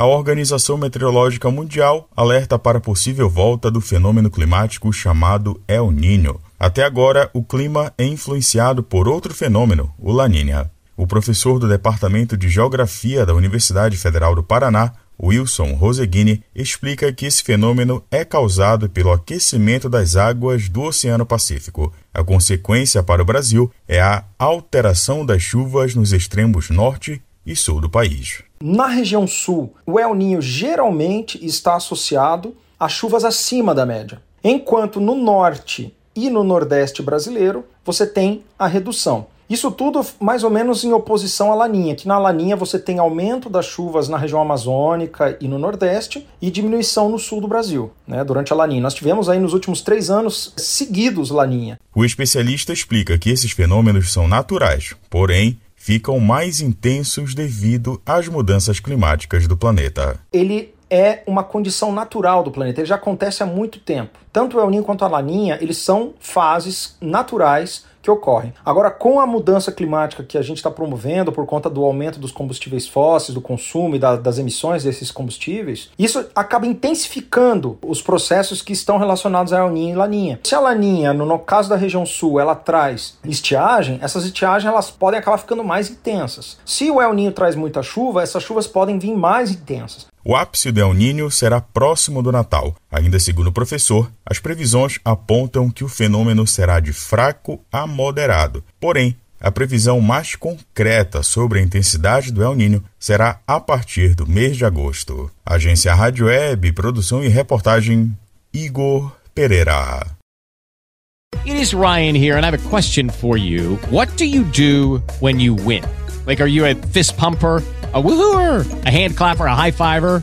a Organização Meteorológica Mundial alerta para a possível volta do fenômeno climático chamado El Niño. Até agora, o clima é influenciado por outro fenômeno, o Laninha. O professor do Departamento de Geografia da Universidade Federal do Paraná, Wilson Roseguini, explica que esse fenômeno é causado pelo aquecimento das águas do Oceano Pacífico. A consequência para o Brasil é a alteração das chuvas nos extremos norte e sul do país. Na região sul, o El Ninho geralmente está associado a chuvas acima da média, enquanto no norte e no nordeste brasileiro você tem a redução. Isso tudo mais ou menos em oposição à laninha, que na laninha você tem aumento das chuvas na região amazônica e no nordeste e diminuição no sul do Brasil, né, durante a laninha. Nós tivemos aí nos últimos três anos seguidos laninha. O especialista explica que esses fenômenos são naturais, porém ficam mais intensos devido às mudanças climáticas do planeta. Ele é uma condição natural do planeta, ele já acontece há muito tempo. Tanto o El quanto a Laninha, eles são fases naturais que ocorrem. Agora, com a mudança climática que a gente está promovendo por conta do aumento dos combustíveis fósseis, do consumo e da, das emissões desses combustíveis, isso acaba intensificando os processos que estão relacionados a El Niño e Laninha. Se a Laninha, no, no caso da região sul, ela traz estiagem, essas estiagens elas podem acabar ficando mais intensas. Se o El Niño traz muita chuva, essas chuvas podem vir mais intensas. O ápice do El Niño será próximo do Natal. Ainda segundo o professor, as previsões apontam que o fenômeno será de fraco a moderado. Porém, a previsão mais concreta sobre a intensidade do El Niño será a partir do mês de agosto. Agência Rádio Web, produção e reportagem Igor Pereira. It is Ryan here and I have a question for you. What do you do when you win? Like are you a fist pumper? a woohooer, a hand clapper, a high fiver.